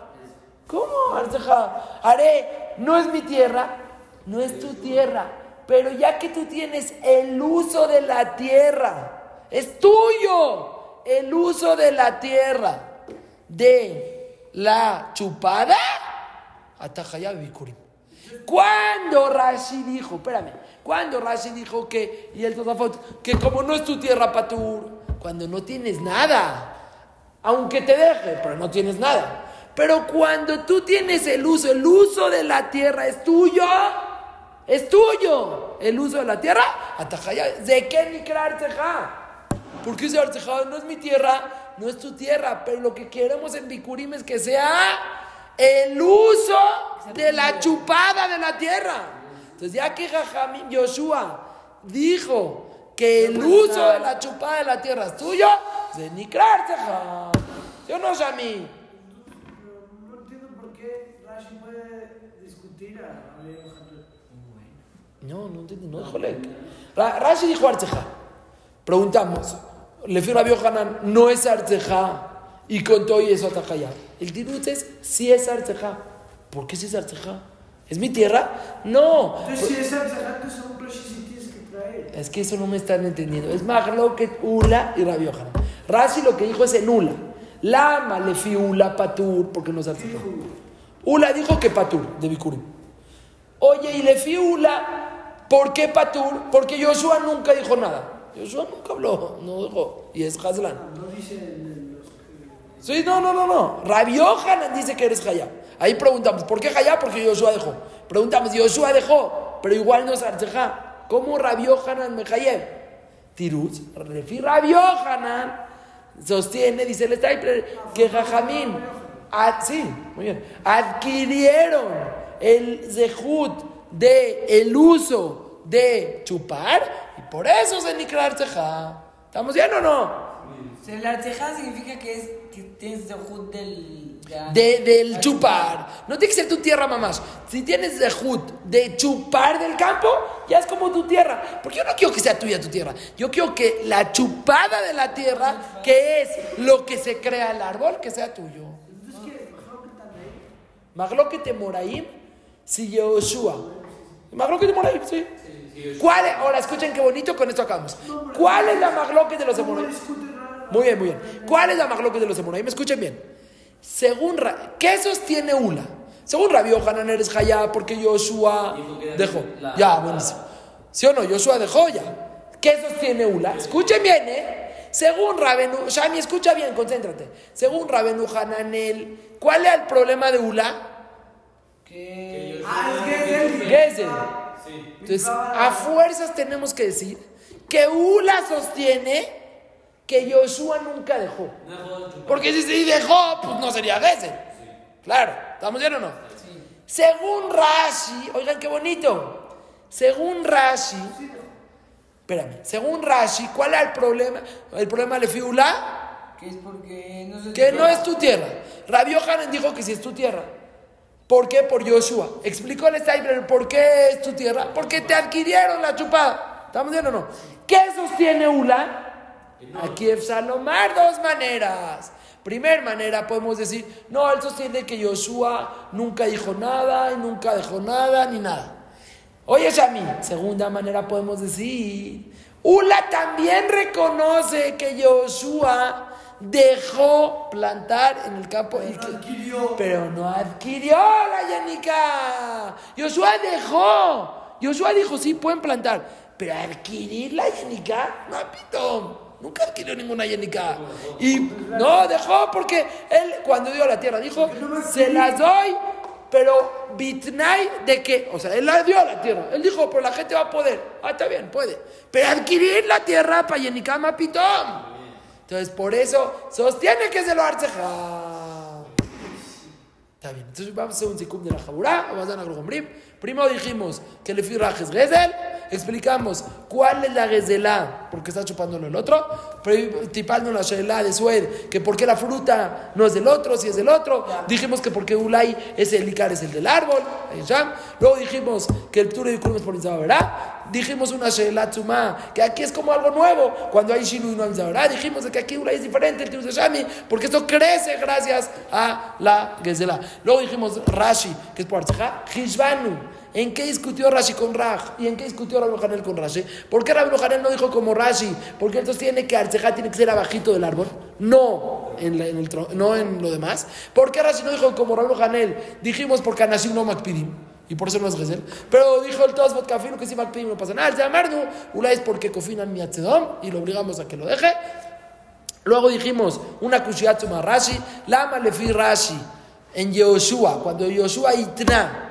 ¿Cómo Arceja? Haré, no es mi tierra, no es tu tierra. Pero ya que tú tienes el uso de la tierra, es tuyo el uso de la tierra, de la chupada, Atajaya Bikurim. Cuando Rashi dijo, espérame, cuando Rashi dijo que, y el Tosafot, que como no es tu tierra, Patur, cuando no tienes nada, aunque te deje, pero no tienes nada. Pero cuando tú tienes el uso, el uso de la tierra es tuyo, es tuyo. El uso de la tierra, ¿de qué ni crear ¿Por qué se No es mi tierra, no es tu tierra, pero lo que queremos en Bikurim es que sea el uso de la chupada de la tierra. Entonces, ya que Jajamín Yoshua dijo que el uso de la chupada de la tierra es tuyo, de crear Yo no sé a mí.
Rashi puede discutir a
No, no entiendo, no, jole. Rashi dijo Arceja. Preguntamos, le fui a Hanan, no es Arceja y con todo y eso Atajaya. El tirut es si es Arceja. ¿Por qué si es Arceja? ¿Es mi tierra? No.
Entonces, si es Arceja, tú tienes que traer.
Es que eso no me están entendiendo. Es más lo que Ula y Rabbi Hanan. Rashi lo que dijo es en Ula. Lama le fi Ula Patur, porque no es Arceja. Ula dijo que Patur, de Bikurim. Oye, y le fi Ula, ¿por qué Patur? Porque Yoshua nunca dijo nada. Yoshua nunca habló, no dijo. Y es Hazlan.
No dicen los.
Sí, no, no, no, no. Rabbi Yohanan dice que eres Hayá. Ahí preguntamos, ¿por qué Hayá? Porque Yoshua dejó. Preguntamos, Yoshua dejó, pero igual no es Arceja. ¿Cómo Rabbi Yohanan me Hayé? Tiruz, Refi Rabbi Yohanan sostiene, dice el Stapler, que Jajamín, sí, muy bien, adquirieron el zehut de el uso de chupar por eso es el Arceja. ¿Estamos bien o no?
El arceja significa que, es, que tienes dejud del...
De, del chupar. No tiene que ser tu tierra, mamás. Si tienes dejud de chupar del campo, ya es como tu tierra. Porque yo no quiero que sea tuya tu tierra. Yo quiero que la chupada de la tierra, que es lo que se crea el árbol, que sea tuyo. Magloque Moraim, si Yoshua. Magloque Moraim, sí. ¿Cuál es? Ahora escuchen qué bonito, con esto acabamos. ¿Cuál es la magloque de los emunaim? Muy bien, muy bien. ¿Cuál es la magloque de los emunaim? Escuchen bien. Según ¿qué sostiene Ula? Según Rabbi Hanan eres Hayá porque Yoshua dejó. Ya, buenísimo. ¿Sí o no? Yoshua dejó ya. ¿Qué sostiene Ula? Escuchen bien, ¿eh? Según Rabenu, Shami, escucha bien, concéntrate. Según Rabenu Hananel, ¿cuál es el problema de Ula?
Que...
Ah, es que es
¿Qué es él? Entonces, a fuerzas tenemos que decir que Ula sostiene que Yoshua nunca dejó. Porque si se dejó, pues no sería Gesed. Claro, ¿estamos bien o no? Según Rashi, oigan qué bonito. Según Rashi, espérame, según Rashi, ¿cuál es el problema? El problema de Fiula,
que es porque no, es
que no es tu tierra. Rabbi Hanan dijo que sí es tu tierra. ¿Por qué? Por Yoshua. Explicó el Steinbrenner por qué es tu tierra. Porque te adquirieron la chupada. ¿Estamos bien o no? ¿Qué sostiene Ula? Aquí es Salomar dos maneras. Primer manera podemos decir, no, él sostiene que Yoshua nunca dijo nada y nunca dejó nada ni nada. Oye, Shami, segunda manera podemos decir, Ula también reconoce que Yoshua dejó plantar en el campo.
Pero, no adquirió.
pero no adquirió la Yanica. Josué dejó. Josué dijo, sí, pueden plantar. Pero adquirir la Yanica, no, pito. Nunca adquirió ninguna Yanica. Y no, dejó porque él, cuando dio la tierra, dijo, se las doy. Pero bitnai de que, o sea, él la dio a la tierra. Él dijo, pero la gente va a poder. Ah, está bien, puede. Pero adquirir la tierra para Yenicama, pitón. Entonces, por eso sostiene que se lo arceja. Está bien. Entonces, vamos a hacer un sikum de la jabura. Vamos a dar Primero dijimos que le firrajes Gezel. Explicamos cuál es la Gezelá, porque está chupándolo el otro. Tipando la Shelah de Sued, que por qué la fruta no es del otro, si es del otro. Dijimos que porque Ulay es el Icar, es el del árbol. Luego dijimos que el Ture de Kurum es por ¿verdad? Dijimos una Shelah Tzumá, que aquí es como algo nuevo. Cuando hay Shinu y no hay ¿verdad? Dijimos que aquí Ulay es diferente, el Ture de Shami, porque esto crece gracias a la Gezelá. Luego dijimos Rashi, que es por Arzeja, Hishvanu. ¿En qué discutió Rashi con Raj? ¿Y en qué discutió Rabbi Hanel con Rashi? ¿Por qué Rabbi Hanel no dijo como Rashi? Porque entonces tiene que Arceja tiene que ser abajito del árbol, no en, el no en lo demás. ¿Por qué Rashi no dijo como Rabbi Hanel? Dijimos porque Anashim no Makpidim. Y por eso no es Gezel. Pero dijo el Tosfot que si Makpidim no pasa nada. El Yamarnu, Ula es porque cofinan mi y lo obligamos a que lo deje. Luego dijimos una Kushiatsu más Rashi, Lama Lefi Rashi, en Yoshua, cuando Yoshua Itna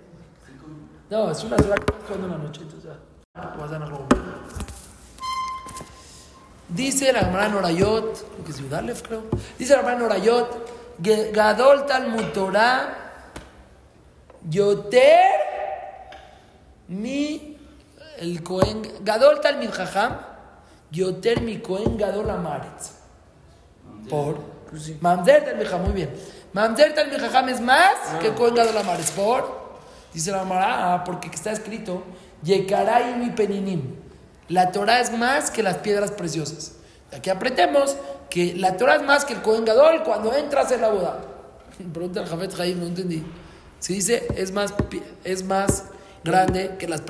No, es una sola cuando una noche, entonces ya. Vas a dar algo hombre. Dice la Gemara Norayot, que es Yudalef, creo. Dice la Gemara Norayot, Gadol Talmud Torah, Yoter, mi, el Cohen, Gadol Talmud Jajam, Yoter mi Cohen Gadol Amaretz. Por Mamzer Talmud muy bien. Mamzer Talmud Jajam es más que Cohen Gadol Amaretz. Por, dice la Gemara, ah, porque está escrito, Yekarai mi Peninim. La Torah es más que las piedras preciosas. Aquí aprendemos que la Torah es más que el Cohen Gadol cuando entras en la boda. (laughs) Pregunta al Jafet Jaim, no entendí. Si dice es más, es más grande que las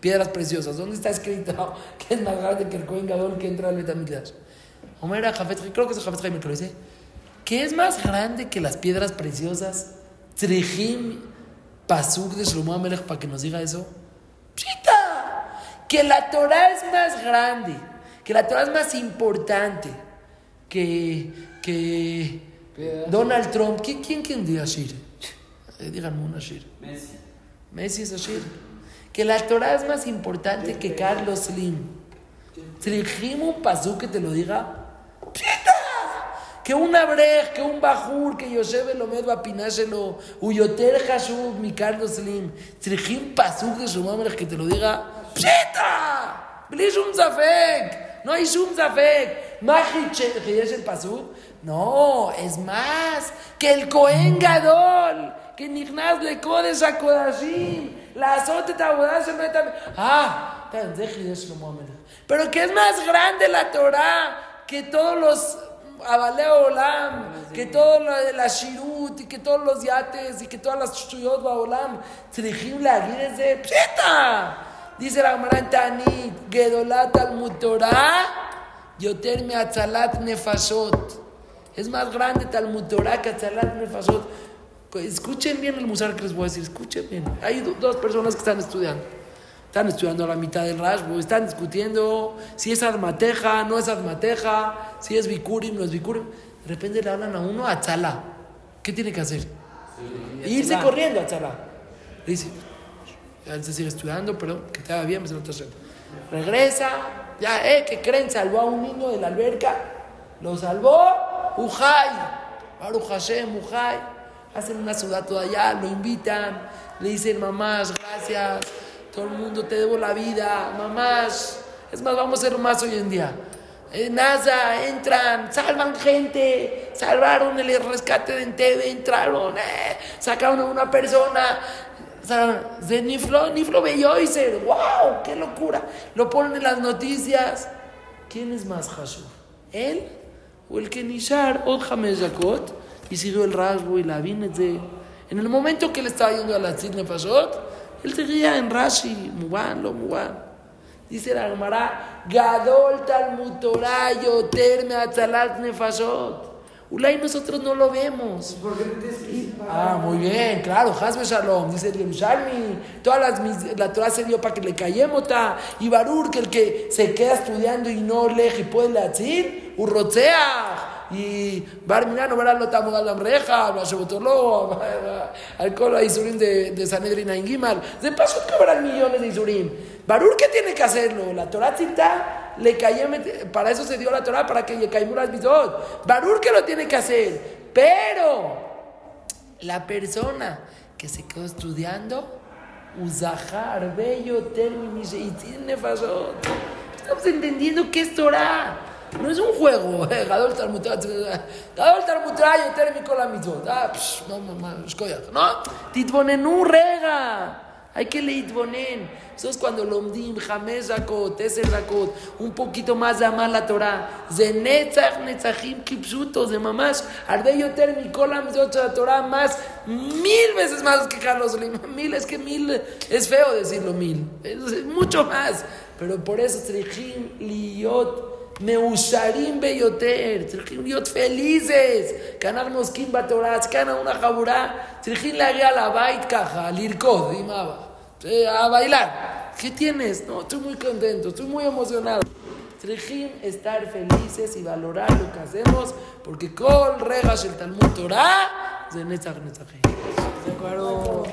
piedras preciosas. ¿Dónde está escrito (laughs) que es más grande que el Cohen Gadol que entra al Betamigdash? Omer era Jafet creo que es Jafet Jaim el que lo dice. ¿Qué es más grande que las piedras preciosas? Trejim Pasuk de Shlomo Amelech para que nos diga eso. ¡Pshita! Que la Torah es más grande, que la Torah es más importante que, que Donald Trump. ¿Quién, quién, quién diga Ashir? Eh, díganme un Ashir.
Messi.
Messi es Ashir. Que la Torah es más importante que Carlos Slim. Trajim un pasú que te lo diga. ¡Pshita! que un Abrej, que un Bajur, que Yosef Elomed Pináselo, Uyoter Hasub, mi Carlos Slim, Trijim Pazuk de su que te lo diga, ¡Pshita! un Zafek! No hay Shum Zafek. Magiche, que es el No, es más, que el Cohen Gadol, que Nignaz le codes a Kodashim, la azote tabodá se meta. Ah, pero que es más grande la Torah que todos los Abalea Olam, que toda la, la Shirut y que todos los yates y que todas las Shuyot Olam, Trejim la de Pshita. Dice la Gemara Tanit, Gedolat al Torah, Yoter me atzalat nefasot. Es más grande Talmud Torah que atzalat nefasot. Escuchen bien el musar que les voy a decir, escuchen bien. Hay dos personas que están estudiando. Están estudiando la mitad del Rashbo, están discutiendo si es armateja, no es armateja, si es bikurim, no es bikurim. De repente le hablan a uno a Tzala. ¿Qué tiene que hacer? Irse corriendo a Tzala. Le dice, ya se sigue estudiando, pero que te haga bien, me haciendo. Regresa, ya, eh, que creen, salvó a un niño de la alberca, lo salvó, Ujay, Baruch Hashem, Ujay, hacen una ciudad toda allá, lo invitan, le dicen, mamás, gracias, todo el mundo te debo la vida, mamás, es más, vamos a hacer más hoy en día. Eh, NASA, entran, salvan gente, salvaron el rescate de Entebbe, entraron, eh, sacaron a una persona, de Niflo, Niflo Belloiser, wow, qué locura, lo ponen en las noticias. ¿Quién es más Hashur? ¿Él o el que Nishar, Hamesh Yakot, y siguió el rasgo y la Vinetze? En el momento que él estaba yendo a la Tzid Nefashot, él seguía en Rashi, Muban, lo Muban. Dice la Gemara, Gadol Talmud Torah Yoter Meatzalat Nefashot. Ulay nosotros no lo vemos.
¿Por qué ir
Ah, muy bien, claro, Hasbe Shalom, dice el Yerushalmi, todas las, mis- la Torah se dio para que le callemos, y Barur, que el que se queda estudiando y no lee y puede decir, Urrotzea, y Barminan no verá lo tamo al Amreja, Bashobotolo, al Kolo Isurim de, de Sanedrin a Ingimal, de paso verán millones de Isurim. Barur, ¿qué tiene que hacerlo? La Torah cita, le callemos, para eso se dio la Torah, para que le caimur las mitzvot. Barur, que lo tiene que hacer, pero la persona que se quedó estudiando, Uzahar, bello, término, y tiene. Estamos entendiendo que es Torah. No es un juego. (laughs) eh, Gadol Talmud Torah, Gadol yo térmico la mitzvot. Ah, no, mamá, ¿no? Titbonenu rega. Hay que leitbonen. Eso es cuando lomdim, james rakot, eser rakot, un poquito más de amar la Torah. De netzach, netzachim, kipsutos, de mamás. Arbe yoter, mikolam, de otra Torah, más, mil veces más que Carlos. Mil, es que mil, es feo decirlo mil. Es, mucho más. Pero por eso, tzrichim, liot, Meusharim Beyoter, Tzirjin Yot felices, Canar Moskin Batoraz, Cana una jaburá, Tzirjin la guía la bait caja, lirkod, dimaba, a bailar. ¿Qué tienes? No, estoy muy contento, estoy muy emocionado. Tzirjin estar felices y valorar lo que hacemos, porque con regas el Talmud Torah, Zenetach Netzachim.
¿De acuerdo?